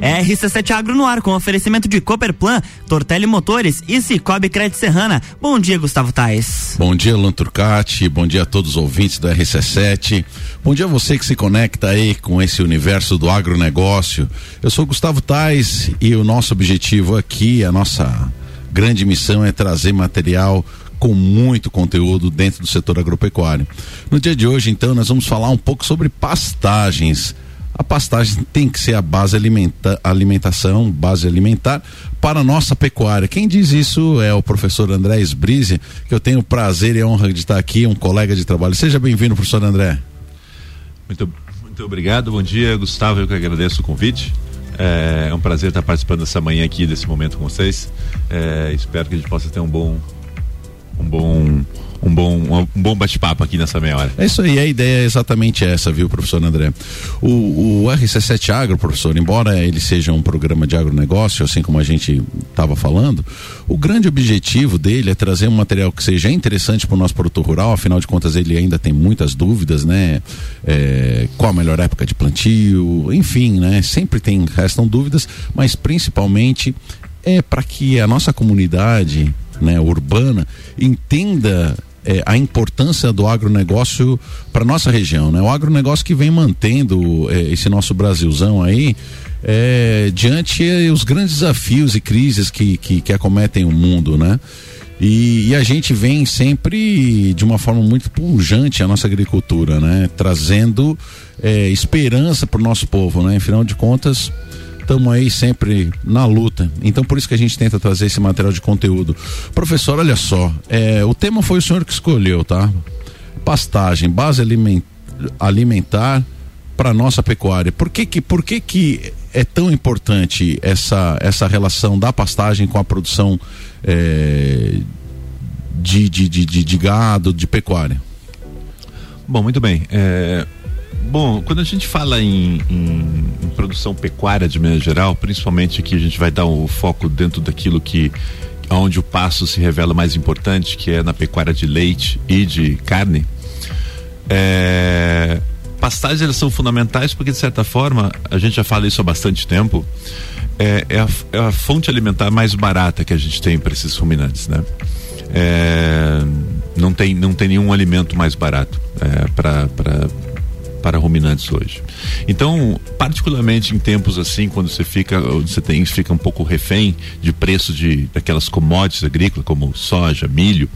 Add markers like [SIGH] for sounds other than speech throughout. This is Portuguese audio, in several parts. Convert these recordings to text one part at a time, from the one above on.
RC7 Agro no ar com oferecimento de Cooperplan, Tortelli Motores e Cicobi Crédito Serrana. Bom dia, Gustavo Tais. Bom dia, Luan Turcati. Bom dia a todos os ouvintes do RC7. Bom dia a você que se conecta aí com esse universo do agronegócio. Eu sou Gustavo Tais e o nosso objetivo aqui, a nossa grande missão é trazer material com muito conteúdo dentro do setor agropecuário. No dia de hoje, então, nós vamos falar um pouco sobre pastagens a pastagem tem que ser a base alimenta, alimentação, base alimentar para a nossa pecuária. Quem diz isso é o professor André Esbrise, que eu tenho o prazer e a honra de estar aqui, um colega de trabalho. Seja bem-vindo, professor André. Muito, muito obrigado, bom dia, Gustavo, eu que agradeço o convite. É, é um prazer estar participando dessa manhã aqui, desse momento com vocês. É, espero que a gente possa ter um bom, um bom um bom, um bom bate-papo aqui nessa meia hora. É isso aí, a ideia é exatamente essa, viu, professor André? O, o RC7 Agro, professor, embora ele seja um programa de agronegócio, assim como a gente estava falando, o grande objetivo dele é trazer um material que seja interessante para o nosso produtor rural, afinal de contas ele ainda tem muitas dúvidas, né? É, qual a melhor época de plantio, enfim, né? Sempre tem, restam dúvidas, mas principalmente é para que a nossa comunidade né, urbana entenda é, a importância do agronegócio para nossa região, né? O agronegócio que vem mantendo é, esse nosso Brasilzão aí é, diante os grandes desafios e crises que, que, que acometem o mundo, né? E, e, a gente vem sempre de uma forma muito pujante a nossa agricultura, né? Trazendo é, esperança para o nosso povo, né? Afinal de contas, estamos aí sempre na luta. Então por isso que a gente tenta trazer esse material de conteúdo. Professor, olha só, é, o tema foi o senhor que escolheu, tá? Pastagem, base alimentar para nossa pecuária. Por que que, por que que é tão importante essa, essa relação da pastagem com a produção é, de, de, de, de, gado, de pecuária? Bom, muito bem. É, Bom, quando a gente fala em, em, em, produção pecuária de maneira geral, principalmente aqui a gente vai dar o foco dentro daquilo que onde o passo se revela mais importante, que é na pecuária de leite e de carne. É, pastagens elas são fundamentais porque de certa forma a gente já fala isso há bastante tempo. É, é, a, é a, fonte alimentar mais barata que a gente tem para esses ruminantes, né? É, não tem não tem nenhum alimento mais barato é, para para ruminantes hoje. Então, particularmente em tempos assim, quando você fica, você tem, fica um pouco refém de preço de daquelas commodities agrícolas como soja, milho,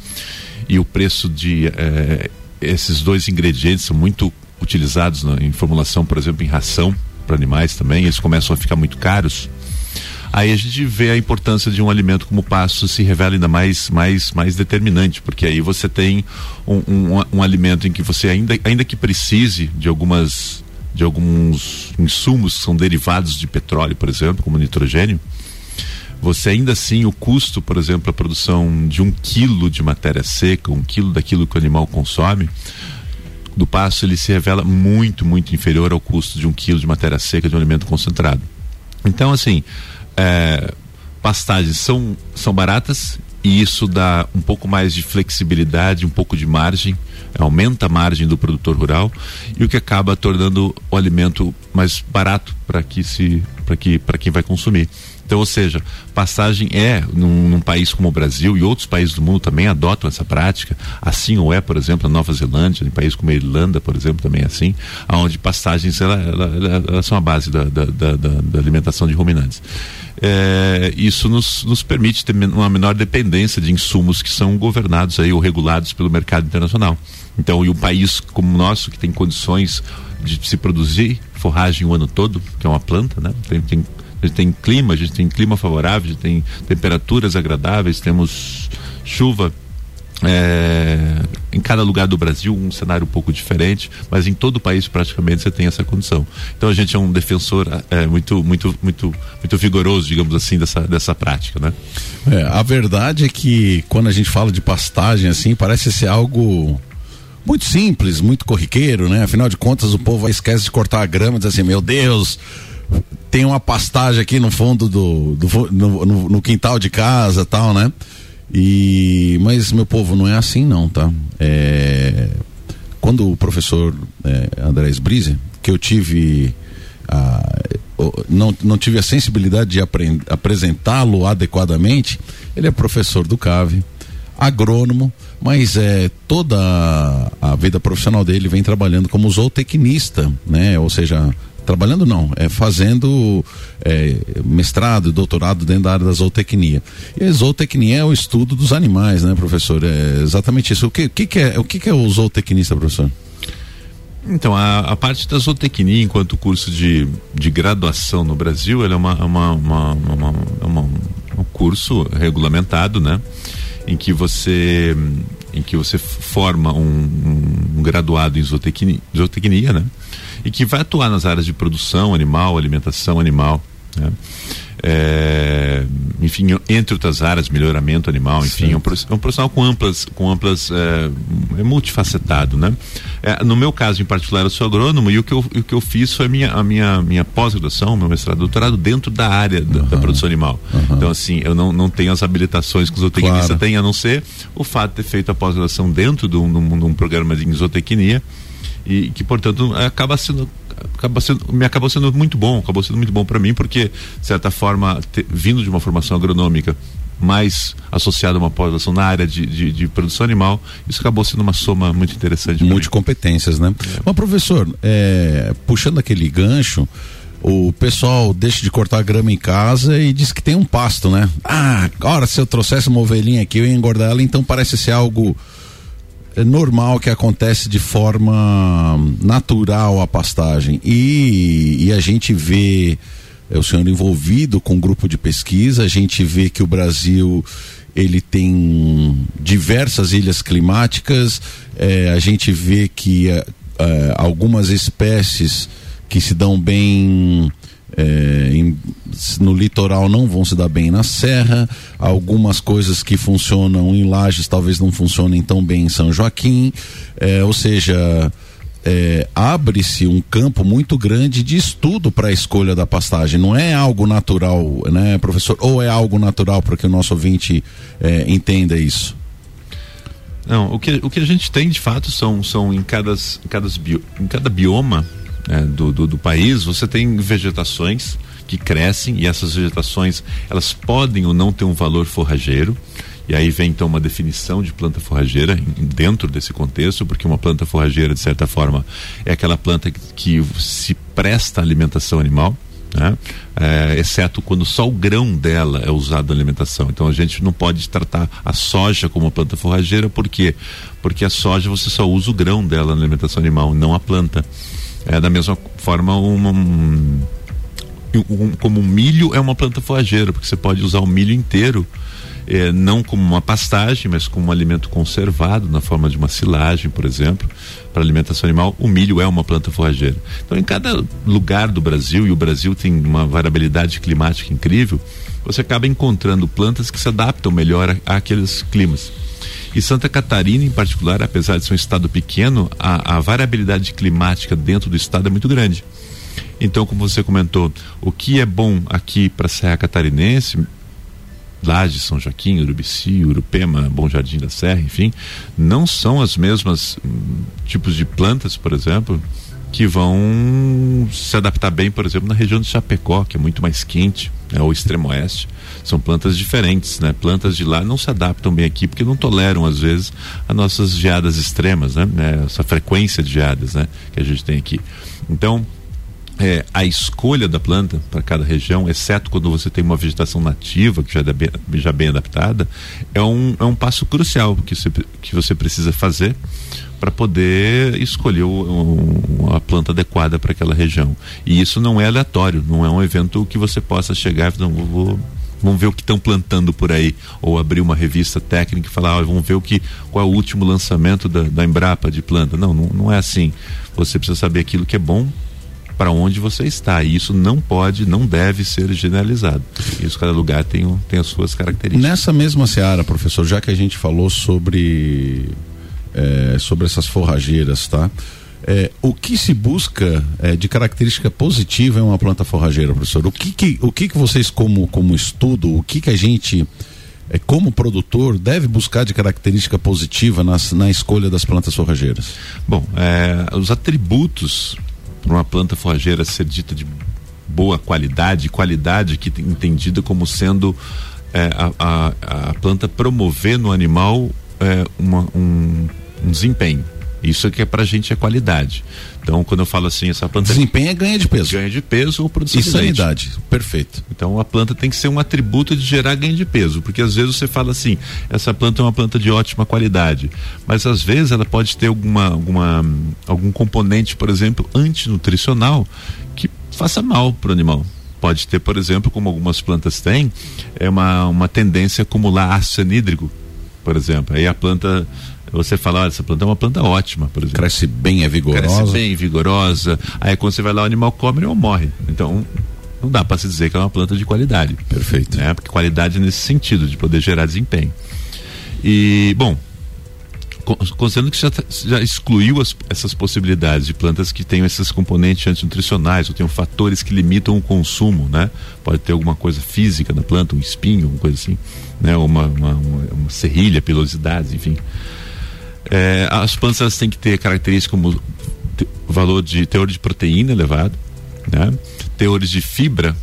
e o preço de eh, esses dois ingredientes são muito utilizados na, em formulação, por exemplo, em ração para animais também, eles começam a ficar muito caros aí a gente vê a importância de um alimento como o pasto se revela ainda mais, mais, mais determinante, porque aí você tem um, um, um alimento em que você ainda, ainda que precise de algumas de alguns insumos que são derivados de petróleo, por exemplo, como nitrogênio, você ainda assim, o custo, por exemplo, a produção de um quilo de matéria seca, um quilo daquilo que o animal consome, do pasto ele se revela muito, muito inferior ao custo de um quilo de matéria seca de um alimento concentrado. Então, assim, é, pastagens são, são baratas e isso dá um pouco mais de flexibilidade, um pouco de margem, aumenta a margem do produtor rural e o que acaba tornando o alimento mais barato para que se para que para quem vai consumir. Então, ou seja, passagem é, num, num, país como o Brasil e outros países do mundo também adotam essa prática, assim ou é, por exemplo, na Nova Zelândia, em países como a Irlanda, por exemplo, também é assim, onde passagens ela, ela, ela, elas são a base da, da, da, da alimentação de ruminantes. É, isso nos, nos permite ter uma menor dependência de insumos que são governados aí ou regulados pelo mercado internacional. Então, e um país como o nosso, que tem condições de se produzir forragem o ano todo, que é uma planta, né? Tem, tem a gente tem clima, a gente tem clima favorável, a gente tem temperaturas agradáveis, temos chuva. É, em cada lugar do Brasil um cenário um pouco diferente, mas em todo o país praticamente você tem essa condição. Então a gente é um defensor é, muito, muito, muito, muito vigoroso, digamos assim, dessa, dessa prática, né? É, a verdade é que quando a gente fala de pastagem assim, parece ser algo muito simples, muito corriqueiro, né? Afinal de contas o povo esquece de cortar a grama diz assim, meu Deus, tem uma pastagem aqui no fundo do, do no, no, no, quintal de casa tal, né? E mas meu povo não é assim não, tá? É, quando o professor é, Andrés Brise, que eu tive a, não, não tive a sensibilidade de apresentá-lo adequadamente. Ele é professor do CAVE, agrônomo, mas é toda a vida profissional dele vem trabalhando como zootecnista, né? Ou seja, trabalhando não, é fazendo é, mestrado e doutorado dentro da área da zootecnia. E a zootecnia é o estudo dos animais, né, professor? É exatamente isso. O que, que, que é, o que, que é o zootecnista, professor? Então, a, a, parte da zootecnia, enquanto curso de, de graduação no Brasil, ela é uma, uma, uma, uma, uma um curso regulamentado, né? Em que você em que você forma um, um graduado em zootecnia, zootecnia, né? E que vai atuar nas áreas de produção animal, alimentação animal, né? é, enfim, entre outras áreas, melhoramento animal, enfim, é um, é um, profissional com amplas, com amplas, é, é multifacetado, né? É, no meu caso em particular, eu sou agrônomo e o que eu, o que eu fiz foi a minha, a minha, minha pós-graduação, meu mestrado, doutorado dentro da área da, uhum. da produção animal. Uhum. Então, assim, eu não, não tenho as habilitações que o zootecnista claro. tem, a não ser o fato de ter feito a pós-graduação dentro de um, de um programa de zootecnia e que portanto acaba sendo acaba sendo, me acabou sendo muito bom, acabou sendo muito bom para mim, porque, de certa forma, te, vindo de uma formação agronômica mais associada a uma pós-graduação na área de, de, de, produção animal, isso acabou sendo uma soma muito interessante. Multicompetências, né? É. Mas, professor, é, puxando aquele gancho, o pessoal deixa de cortar grama em casa e diz que tem um pasto, né? Ah, agora se eu trouxesse uma ovelhinha aqui, eu ia engordar ela, então parece ser algo normal que acontece de forma natural a pastagem. E, e a gente vê é, o senhor envolvido com um grupo de pesquisa, a gente vê que o Brasil ele tem diversas ilhas climáticas, é, a gente vê que é, é algumas espécies que se dão bem é, em, no litoral não vão se dar bem na serra, algumas coisas que funcionam em Lages talvez não funcionem tão bem em São Joaquim, é, ou seja, é, abre-se um campo muito grande de estudo para a escolha da pastagem. Não é algo natural, né, professor? Ou é algo natural para que o nosso ouvinte é, entenda isso? Não, o que, o que a gente tem de fato são, são em, cada, em, cada, em cada bioma né, do, do, do país, você tem vegetações que crescem e essas vegetações elas podem ou não ter um valor forrageiro. E aí vem então uma definição de planta forrageira dentro desse contexto, porque uma planta forrageira, de certa forma, é aquela planta que, que se presta à alimentação animal. Né? É, exceto quando só o grão dela é usado na alimentação. Então a gente não pode tratar a soja como uma planta forrageira, por quê? Porque a soja você só usa o grão dela na alimentação animal, não a planta. É, da mesma forma, uma, um, um, como o milho é uma planta forrageira, porque você pode usar o milho inteiro, é, não como uma pastagem, mas como um alimento conservado, na forma de uma silagem, por exemplo, para alimentação animal. O milho é uma planta forrageira. Então, em cada lugar do Brasil, e o Brasil tem uma variabilidade climática incrível, você acaba encontrando plantas que se adaptam melhor àqueles climas. E Santa Catarina, em particular, apesar de ser um estado pequeno, a, a variabilidade climática dentro do estado é muito grande. Então, como você comentou, o que é bom aqui para a Serra Catarinense, Laje, São Joaquim, Urubici, Urupema, Bom Jardim da Serra, enfim, não são as mesmas hum, tipos de plantas, por exemplo, que vão se adaptar bem, por exemplo, na região de Chapecó, que é muito mais quente, né, ou extremo oeste. São plantas diferentes, né? Plantas de lá não se adaptam bem aqui porque não toleram às vezes as nossas geadas extremas, né? né essa frequência de geadas, né? Que a gente tem aqui. Então, é, a escolha da planta para cada região, exceto quando você tem uma vegetação nativa que já é bem, já bem adaptada, é um, é um passo crucial que você, que você precisa fazer para poder escolher o, a planta adequada para aquela região. E isso não é aleatório, não é um evento que você possa chegar e não vou vamos ver o que estão plantando por aí, ou abrir uma revista técnica e falar, ah, vamos ver o que, qual é o último lançamento da, da Embrapa de planta. Não, não, não é assim. Você precisa saber aquilo que é bom para onde você está. E isso não pode, não deve ser generalizado. Isso cada lugar tem, tem as suas características. Nessa mesma seara, professor, já que a gente falou sobre é, sobre essas forrageiras, tá? É, o que se busca é, de característica positiva em uma planta forrageira, professor? O que, que, o que, que vocês, como, como estudo, o que, que a gente, é, como produtor, deve buscar de característica positiva nas, na escolha das plantas forrageiras? Bom, é, os atributos para uma planta forrageira ser dita de boa qualidade, qualidade que entendida como sendo é, a, a, a, planta promover no animal é, uma, um, um desempenho. Isso que é pra gente é qualidade. Então, quando eu falo assim, essa planta. Desempenho é ganha de peso. Ganha de peso ou produção e de sanidade. Leite. Perfeito. Então, a planta tem que ser um atributo de gerar ganho de peso. Porque às vezes você fala assim, essa planta é uma planta de ótima qualidade. Mas às vezes ela pode ter alguma, alguma, algum componente, por exemplo, antinutricional que faça mal para o animal pode ter, por exemplo, como algumas plantas têm, é uma, uma tendência a acumular ácido anhídrico, por exemplo. Aí a planta você fala, olha, essa planta é uma planta ótima, por exemplo. Cresce bem, é vigorosa. Cresce bem, vigorosa. Aí quando você vai lá, o animal come ou morre. Então, não dá para se dizer que é uma planta de qualidade. Perfeito. Né? Porque qualidade nesse sentido, de poder gerar desempenho. E, bom, considerando que já, tá, já excluiu as, essas possibilidades de plantas que tenham esses componentes antinutricionais ou tenham fatores que limitam o consumo, né? Pode ter alguma coisa física da planta, um espinho, uma coisa assim, né? Uma, uma, uma, uma serrilha, pilosidades, enfim. É, as plantas têm que ter características como valor de teor de proteína elevado, né? teores de fibra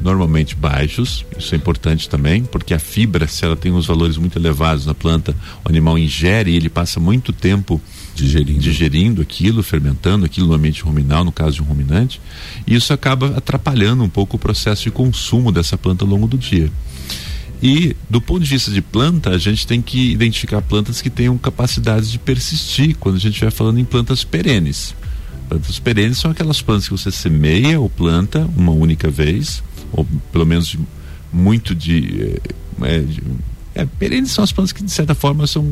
normalmente baixos, isso é importante também, porque a fibra, se ela tem uns valores muito elevados na planta, o animal ingere e ele passa muito tempo digerindo, digerindo aquilo, fermentando aquilo no ambiente ruminal, no caso de um ruminante, e isso acaba atrapalhando um pouco o processo de consumo dessa planta ao longo do dia. E do ponto de vista de planta, a gente tem que identificar plantas que tenham capacidade de persistir quando a gente estiver falando em plantas perenes. Plantas perenes são aquelas plantas que você semeia ou planta uma única vez, ou pelo menos de, muito de, é, de é, perenes são as plantas que de certa forma são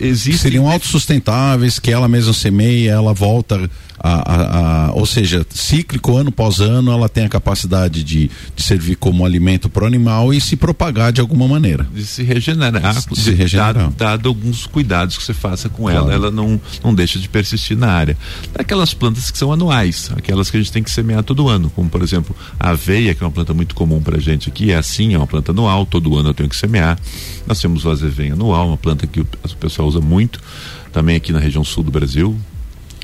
existem. Seriam autossustentáveis, que ela mesma semeia, ela volta a, a, a, ou seja, cíclico ano após ano, ela tem a capacidade de, de servir como alimento para o animal e se propagar de alguma maneira. De se regenerar, de se regenerar. Dado, dado, alguns cuidados que você faça com claro. ela, ela não, não deixa de persistir na área. Aquelas plantas que são anuais, aquelas que a gente tem que semear todo ano, como por exemplo a aveia, que é uma planta muito comum para a gente aqui, é assim, é uma planta anual, todo ano eu tenho que semear. Nós temos o azevém anual, uma planta que o pessoal usa muito, também aqui na região sul do Brasil,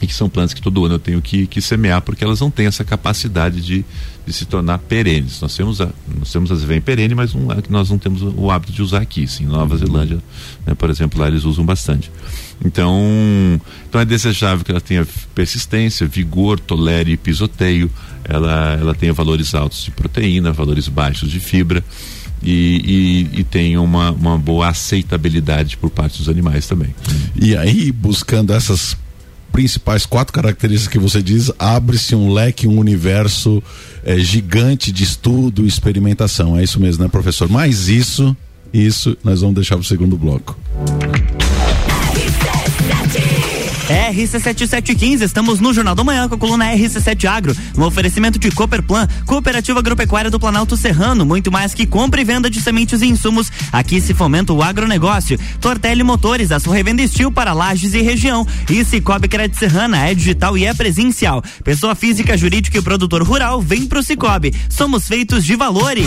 e que são plantas que todo ano eu tenho que, que semear porque elas não têm essa capacidade de, de se tornar perenes. Nós temos a, nós temos as vem perene, mas um, nós não temos o hábito de usar aqui. Sim, Nova Zelândia, né, por exemplo, lá eles usam bastante. Então, então é desejável que ela tenha persistência, vigor, tolere pisoteio, ela, ela tenha valores altos de proteína, valores baixos de fibra. E, e, e tenha uma, uma boa aceitabilidade por parte dos animais também. E aí, buscando essas principais quatro características que você diz, abre-se um leque, um universo é, gigante de estudo e experimentação. É isso mesmo, né, professor? Mas isso, isso nós vamos deixar para o segundo bloco. RC7715, estamos no Jornal da Manhã com a coluna RC7 Agro, um oferecimento de Cooperplan, Cooperativa Agropecuária do Planalto Serrano, muito mais que compra e venda de sementes e insumos, aqui se fomenta o agronegócio. Tortelli Motores, a sua revenda estil para lajes e região. E Cicobi Crédito Serrana, é digital e é presencial. Pessoa física, jurídica e produtor rural, vem pro Cicobi. Somos feitos de valores.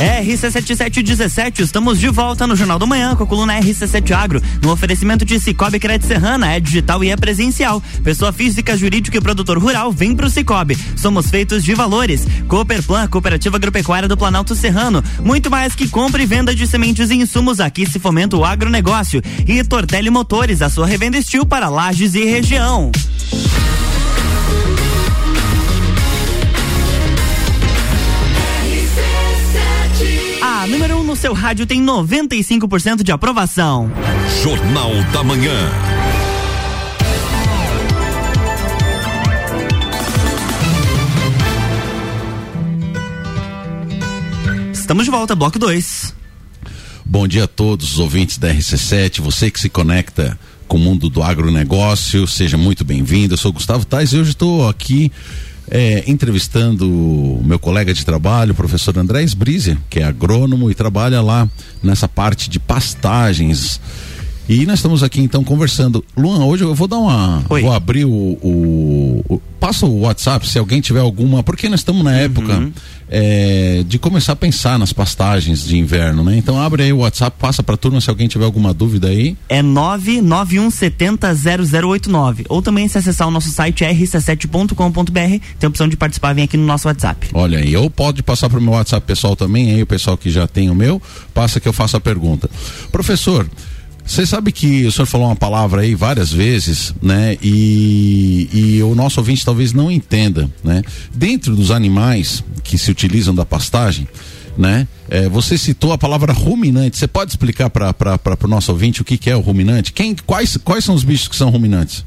RC7717, estamos de volta no Jornal do Manhã com a coluna RC7 Agro, no oferecimento de Cicobi Crédito Serrana, é digital e é presencial. Pessoa física, jurídica e produtor rural, vem pro Cicobi. Somos feitos de valores. Cooperplan, Cooperativa Agropecuária do Planalto Serrano. Muito mais que compra e venda de sementes e insumos, aqui se fomenta o agronegócio. E Tortelli Motores, a sua revenda estil para lajes e região. No seu rádio tem 95% de aprovação. Jornal da Manhã. Estamos de volta, bloco 2. Bom dia a todos os ouvintes da RC7, você que se conecta com o mundo do agronegócio, seja muito bem-vindo. Eu sou Gustavo Tais e hoje estou aqui é, entrevistando meu colega de trabalho, o professor André Esbrizia, que é agrônomo e trabalha lá nessa parte de pastagens. E nós estamos aqui então conversando. Luan, hoje eu vou dar uma. Oi. Vou abrir o, o, o- Passa o WhatsApp se alguém tiver alguma. Porque nós estamos na época é, de começar a pensar nas pastagens de inverno, né? Então abre aí o WhatsApp, passa pra turma se alguém tiver alguma dúvida aí. É 991700089. Ou também se acessar o nosso site rc7.com.br, tem a opção de participar, vem aqui no nosso WhatsApp. Olha aí, ou pode passar pro meu WhatsApp pessoal também, aí o pessoal que já tem o meu, passa que eu faço a pergunta. Professor, você sabe que o senhor falou uma palavra aí várias vezes, né? E, e o nosso ouvinte talvez não entenda, né? Dentro dos animais que se utilizam da pastagem, né? É, você citou a palavra ruminante. Você pode explicar para o nosso ouvinte o que, que é o ruminante? Quem, quais, quais são os bichos que são ruminantes?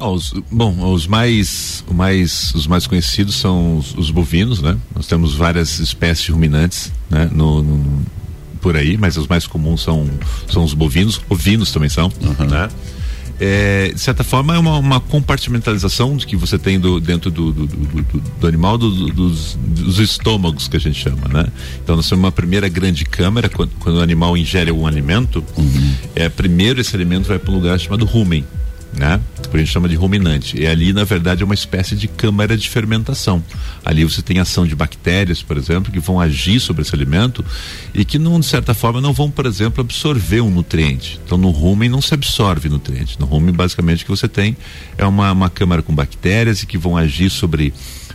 Ah, os- bom, os mais, mais, os mais conhecidos são os, os bovinos, né? Nós temos várias espécies de ruminantes, né? No, no- por aí, mas os mais comuns são, são os bovinos, ovinos também são, né? É, de certa forma é uma, uma compartimentalização de que você tem do, dentro do, do, do- animal do- do- dos, dos estômagos que a gente chama, né? Então nós temos uma primeira grande câmara quando, quando o animal ingere um alimento, é primeiro esse alimento vai para um lugar chamado rumen, né? A gente chama de ruminante. E ali, na verdade, é uma espécie de câmara de fermentação. Ali você tem ação de bactérias, por exemplo, que vão agir sobre esse alimento e que, de certa forma, não vão, por exemplo, absorver um nutriente. Então, no rumen não se absorve nutriente. No rumen, basicamente, o que você tem é uma, uma câmara com bactérias e que vão agir sobre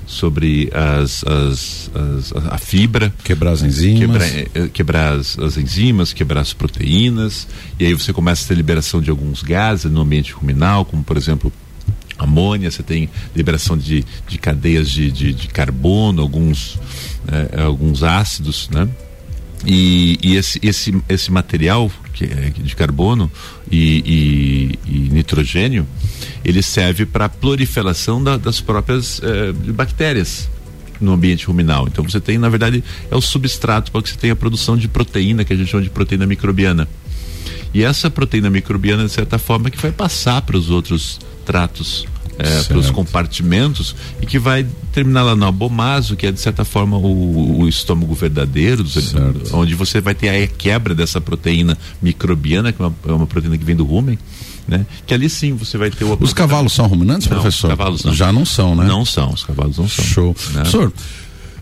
sobre as, as, as- a- fibra Quebrar as enzimas. quebrar, eh, eh, quebrar as, as enzimas, quebrar as proteínas, e aí você começa a ter liberação de alguns gases no ambiente ruminal, como por exemplo amônia, você tem liberação de, de cadeias de, de, de carbono, alguns, eh, alguns ácidos, né? E, e esse, esse, esse material de carbono e, e- e nitrogênio, ele serve para a proliferação da- das próprias eh, bactérias no ambiente ruminal. Então você tem, na verdade, é o substrato para que você tenha a produção de proteína, que a gente chama de proteína microbiana. E essa proteína microbiana, de certa forma, que vai passar para os outros tratos, eh, para os compartimentos, e que vai terminar lá no abomaso, que é, de certa forma, o, o estômago verdadeiro, Certo. onde você vai ter a quebra dessa proteína microbiana, que é uma, é uma proteína que vem do rumen, né? Que ali sim você vai ter o Os cavalos são ruminantes, Não, professor? os cavalos não. Já não são, né? Não são, os cavalos não são. Show. né? Professor,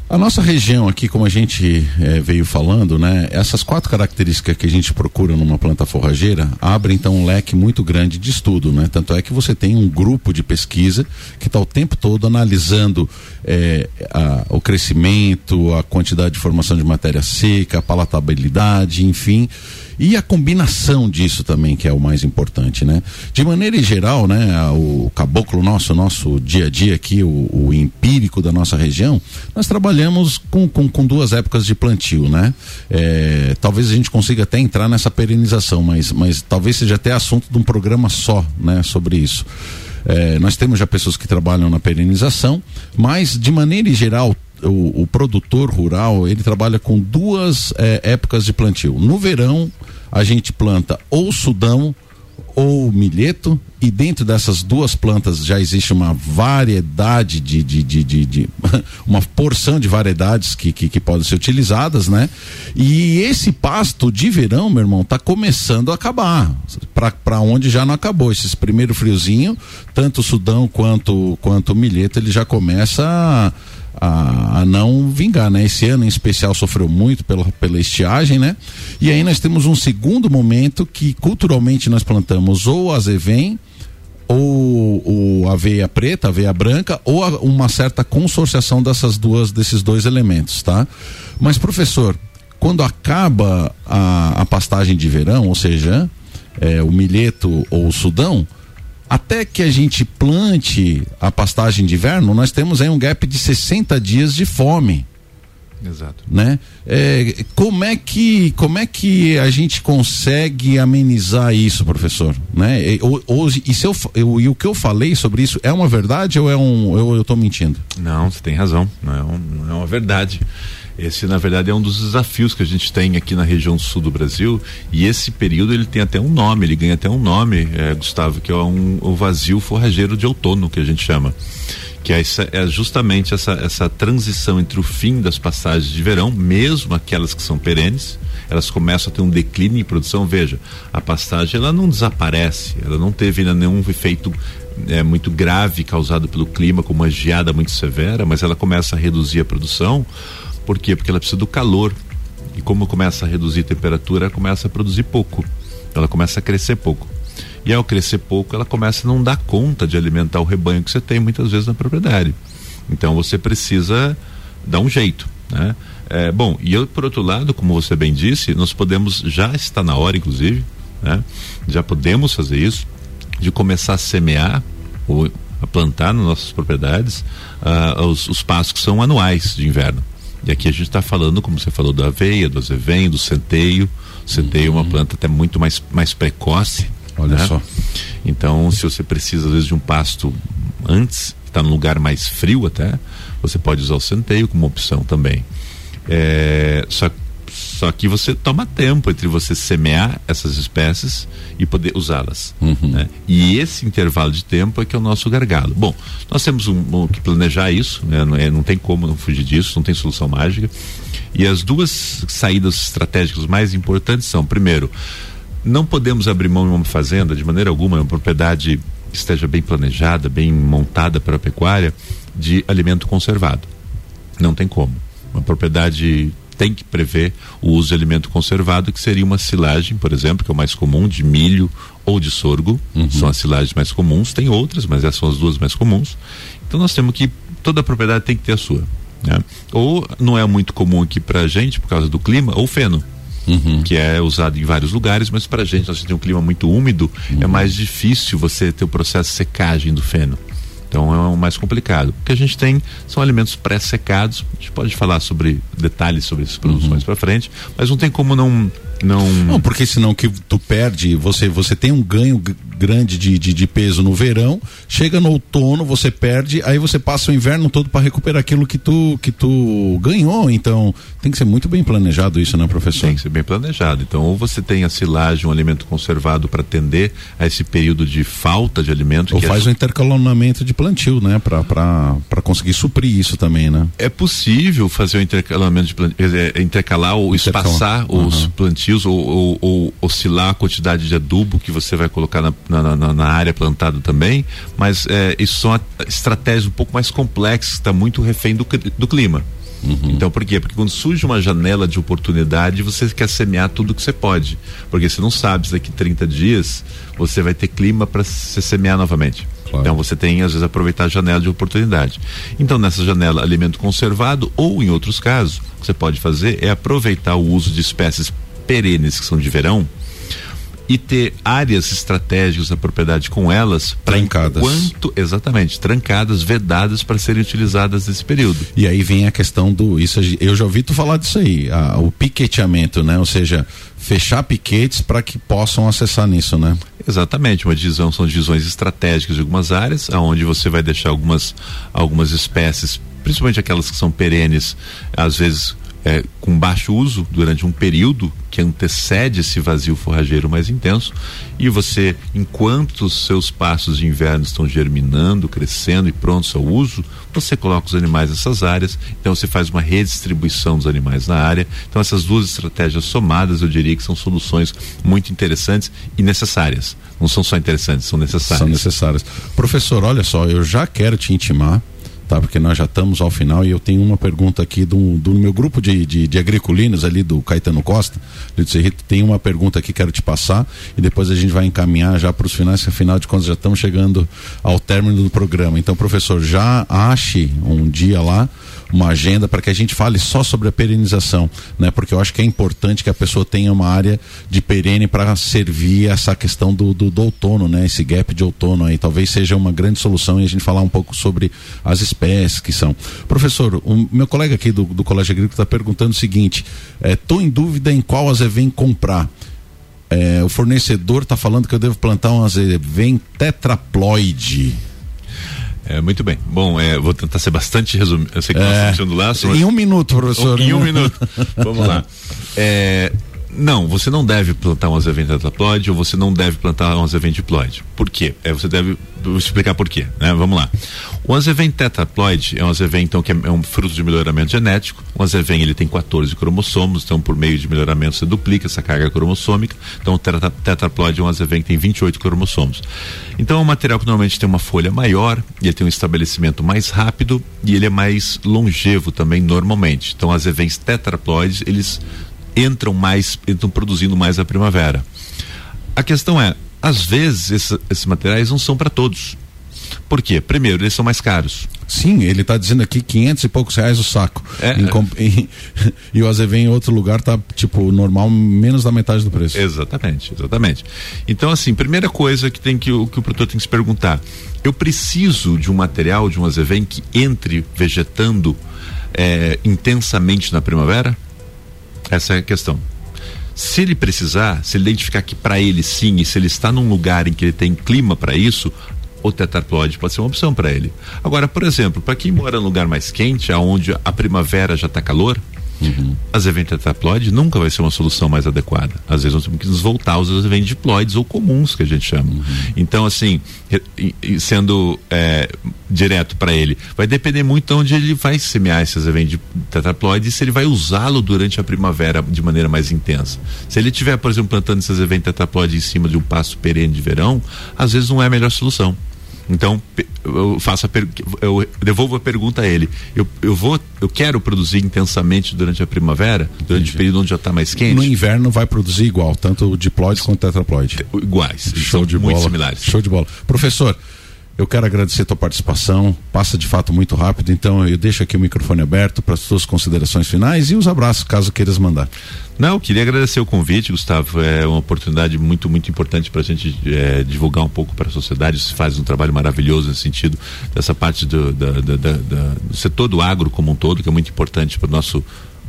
a nossa região aqui, como a gente eh, veio falando, né? Essas quatro características que a gente procura numa planta forrageira abrem então um leque muito grande de estudo, né? Tanto é que você tem um grupo de pesquisa que está o tempo todo analisando eh, a- o crescimento, a quantidade de formação de matéria seca, a palatabilidade, enfim. E a combinação disso também, que é o mais importante, né? De maneira geral, né, o caboclo nosso, nosso dia a dia aqui, o, o empírico da nossa região, nós trabalhamos com, com, com duas épocas de plantio, né? É, talvez a gente consiga até entrar nessa perenização, mas, mas talvez seja até assunto de um programa só, né, sobre isso. É, nós temos já pessoas que trabalham na perenização, mas de maneira geral, o, o produtor rural ele trabalha com duas é, épocas de plantio. No verão, a gente planta ou sudão ou milheto, e dentro dessas duas plantas já existe uma variedade de, de, de, de, de [LAUGHS] uma porção de variedades que, que, que, podem ser utilizadas, né? E esse pasto de verão, meu irmão, tá começando a acabar. Para onde já não acabou. Esse primeiro friozinho, tanto o sudão quanto, quanto o milheto, ele já começa a a, a, não vingar, né? Esse ano em especial sofreu muito pela, pela estiagem, né? E aí nós temos um segundo momento que culturalmente nós plantamos ou azevém ou, ou aveia preta, aveia branca, ou a, uma certa consorciação dessas duas, desses dois elementos, tá? Mas professor, quando acaba a, a pastagem de verão, ou seja, é, o milheto ou o sudão, até que a gente plante a pastagem de inverno, nós temos aí um gap de 60 dias de fome. Exato. Né? É, como é que como é que a gente consegue amenizar isso, professor? Né? E, ou, ou, e, se eu, eu, e o que eu falei sobre isso é uma verdade ou é um eu estou mentindo? Não, você tem razão. Não é, um, não é uma verdade. Esse, na verdade, é um dos desafios que a gente tem aqui na região sul do Brasil. E esse período ele tem até um nome, ele ganha até um nome, é, Gustavo, que é um, o vazio forrageiro de outono, que a gente chama que é, essa, é, justamente essa, essa transição entre o fim das passagens de verão, mesmo aquelas que são perenes, elas começam a ter um declínio em produção. Veja, a pastagem ela não desaparece, ela não teve ainda nenhum efeito é, muito grave causado pelo clima, como uma geada muito severa, mas ela começa a reduzir a produção por quê? Porque ela precisa do calor. E como começa a reduzir a temperatura, ela começa a produzir pouco. Ela começa a crescer pouco. E ao crescer pouco, ela começa a não dar conta de alimentar o rebanho que você tem muitas vezes na propriedade. Então você precisa dar um jeito, né? É, bom, e eu, por outro lado, como você bem disse, nós podemos, já está na hora, inclusive, né? Já podemos fazer isso, de começar a semear ou a plantar nas nossas propriedades uh, os, os pastos que são anuais de inverno. E aqui a gente está falando, como você falou, da aveia, do azevém, do centeio. O centeio uhum. é uma planta até muito mais, mais precoce. Olha né? só. Então, se você precisa, às vezes, de um pasto antes, está num lugar mais frio até, você pode usar o centeio como opção também. É, só que só que você toma tempo entre você semear essas espécies e poder usá-las. Uhum. Né? E esse intervalo de tempo é que é o nosso gargalo. Bom, nós temos um, um, que planejar isso, né? não, é, não tem como não fugir disso, não tem solução mágica. E as duas saídas estratégicas mais importantes são, primeiro, não podemos abrir mão de uma fazenda de maneira alguma, uma propriedade que esteja bem planejada, bem montada para a pecuária, de alimento conservado. Não tem como. Uma propriedade tem que prever o uso de alimento conservado, que seria uma silagem, por exemplo, que é o mais comum, de milho ou de sorgo. Uhum. São as silagens mais comuns, tem outras, mas essas são as duas mais comuns. Então nós temos que, toda propriedade tem que ter a sua. Né? Ou não é muito comum aqui para a gente, por causa do clima, ou feno. Uhum. que é usado em vários lugares, mas para a gente, nós temos um clima muito úmido, é uhum. é mais difícil você ter o processo de secagem do feno. Então é o mais complicado. O que a gente tem são alimentos pré-secados. A gente pode falar sobre detalhes sobre essas produções uhum. para frente, mas não tem como não não... não, porque senão que tu perde, você, você tem um ganho grande de, de, de, peso no verão, chega no outono, você perde, aí você passa o inverno todo para recuperar aquilo que tu, que tu ganhou. Então, tem que ser muito bem planejado isso, né, professor? Tem que ser bem planejado. Então, ou você tem a silagem, um alimento conservado para atender a esse período de falta de alimento. Ou faz é... o intercalonamento de plantio, né, para conseguir suprir isso também, né? É possível fazer o intercalamento de plantio, intercalar ou espaçar uhum. os plantios ou, ou, ou oscilar a quantidade de adubo que você vai colocar na na, na, na área plantada também, mas é, isso são estratégias um pouco mais complexas, está muito refém do, do clima. Uhum. Então, por quê? Porque quando surge uma janela de oportunidade, você quer semear tudo que você pode. Porque você não sabe se daqui 30 dias você vai ter clima para se semear novamente. Claro. Então você tem, às vezes, aproveitar a janela de oportunidade. Então, nessa janela, alimento conservado, ou em outros casos, o que você pode fazer é aproveitar o uso de espécies perenes, que são de verão, e ter áreas estratégicas da propriedade com elas Trancadas. enquanto exatamente trancadas, vedadas para serem utilizadas nesse período. E aí vem a questão do. Isso, eu já ouvi tu falar disso aí, a- o piqueteamento, né? Ou seja, fechar piquetes para que possam acessar nisso, né? Exatamente, uma divisão são divisões estratégicas de algumas áreas, aonde você vai deixar algumas algumas espécies, principalmente aquelas que são perenes, às vezes é, com baixo uso durante um período que antecede esse vazio forrageiro mais intenso, e você, enquanto os seus pastos de inverno estão germinando, crescendo e prontos ao uso, você coloca os animais nessas áreas, então você faz uma redistribuição dos animais na área. Então essas duas estratégias somadas, eu diria que são soluções muito interessantes e necessárias. Não são só interessantes, são necessárias. São necessárias. Professor, olha só, eu já quero te intimar, tá? Porque nós já estamos ao final e eu tenho uma pergunta aqui do, do meu grupo de, de, de agriculinos ali do Caetano Costa, Lito Serrito, tem uma pergunta aqui que quero te passar e depois a gente vai encaminhar já para os finais, que afinal de contas já estamos chegando ao término do programa. Então, professor, já ache um dia lá uma agenda para que a gente fale só sobre a perenização, né? Porque eu acho que é importante que a pessoa tenha uma área de perene para servir essa questão do, do, do outono, né? Esse gap de outono aí, talvez seja uma grande solução e a gente falar um pouco sobre as espécies que são. Professor, o meu colega aqui do, do Colégio Agrícola está perguntando o seguinte: estou em dúvida em qual azevém comprar. É, o fornecedor está falando que eu devo plantar um azevém tetraploide. É, muito bem. Bom, é, vou tentar ser bastante resumido. Eu sei que nós É. estamos puxando o laço, mas- Em um minuto, professor. Em um minuto. [LAUGHS] Vamos lá. É, não, você não deve plantar um azevém tetraploide ou você não deve plantar um azevém diploide. Por quê? É, você deve explicar por quê, né? Vamos lá. O azevém tetraploide é um azevém então que é, é um fruto de melhoramento genético. O azevém ele tem 14 cromossomos, então por meio de melhoramento você duplica essa carga cromossômica. Então o tetra, tetraploide é um azevém que tem 28 cromossomos. Então é um material que normalmente tem uma folha maior, e ele tem um estabelecimento mais rápido e ele é mais longevo também normalmente. Então azevéns tetraploides, eles entram mais, entram produzindo mais a primavera. A questão é, às vezes esse- esses materiais não são para todos. Por quê? Primeiro, eles são mais caros. Sim, ele está dizendo aqui 500 e poucos reais o saco. É. Em [LAUGHS] em- e o azevém em outro lugar tá tipo normal, menos da metade do preço. Exatamente, exatamente. Então, assim, primeira coisa que tem que o que o produtor tem que se perguntar: eu preciso de um material, de um azevém que entre vegetando eh, intensamente na primavera? Essa é a questão. Se ele precisar, se ele identificar que para ele sim, e se ele está num lugar em que ele tem clima para isso, o tetraploide pode ser uma opção para ele. Agora, por exemplo, para quem mora num lugar mais quente, aonde a primavera já está calor, azevém tetraploide nunca vai ser uma solução mais adequada. Às vezes nós temos que nos voltar aos azevém diploides ou comuns que a gente chama. Então, assim, sendo é, direto para ele, vai depender muito de onde ele vai semear esse azevém de tetraploide e se ele vai usá-lo durante a primavera de maneira mais intensa. Se ele estiver, por exemplo, plantando esse azevém tetraploide em cima de um pasto perene de verão, às vezes não é a melhor solução. Então, eu faço a per- eu devolvo a pergunta a ele. Eu, eu vou, eu quero produzir intensamente durante a primavera, durante o período onde já está mais quente. No inverno vai produzir igual, tanto o diploide quanto o tetraploide. Iguais. Show são de muito bola. similares. Show de bola. Professor, eu quero agradecer a tua participação. Passa de fato muito rápido, então eu deixo aqui o microfone aberto para as suas considerações finais e os abraços, caso queiras mandar. Não, queria agradecer o convite, Gustavo. É uma oportunidade muito, muito importante para a gente é, divulgar um pouco para a sociedade. Você faz um trabalho maravilhoso nesse sentido, dessa parte do, da- da- da- do setor do agro como um todo, que é muito importante para o nosso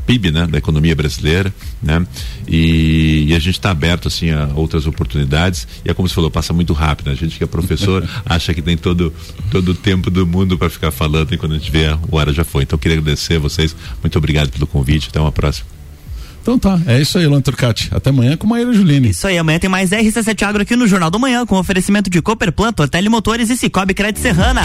PIB, né, da economia brasileira, né, e, e a gente está aberto assim a outras oportunidades. E é como você falou, passa muito rápido. A gente que é professor [LAUGHS] acha que tem todo todo o tempo do mundo para ficar falando e quando a gente vê a hora já foi. Então eu queria agradecer a vocês. Muito obrigado pelo convite. Até uma próxima. Então tá, é isso aí, Luan Turcati. Até amanhã com Maíra Juline. Isso aí, amanhã tem mais RC7 Agro aqui no Jornal do Manhã, com oferecimento de Cooperplan, Tortelli Motores e Cicobi Crédito Serrana.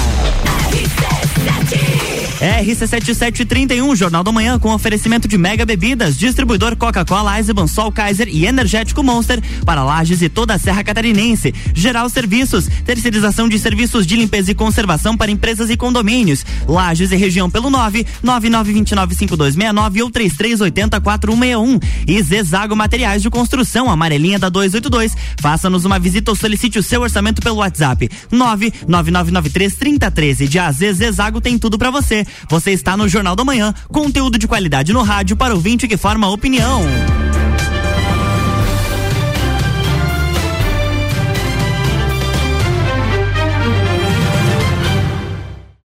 RC7731, Jornal do Manhã, com oferecimento de Mega Bebidas, distribuidor Coca-Cola, Eisenbahn, Sol Kaiser e Energético Monster para Lages e toda a Serra Catarinense. Geral Serviços, terceirização de serviços de limpeza e conservação para empresas e condomínios. Lages e região pelo 9 99295269 ou 33804161. E Zezago Materiais de Construção, amarelinha da 282. Faça-nos uma visita ou solicite o seu orçamento pelo WhatsApp 999933013. De AZ Zezago tem tudo para você. Você está no Jornal da Manhã, conteúdo de qualidade no rádio para ouvinte que forma opinião.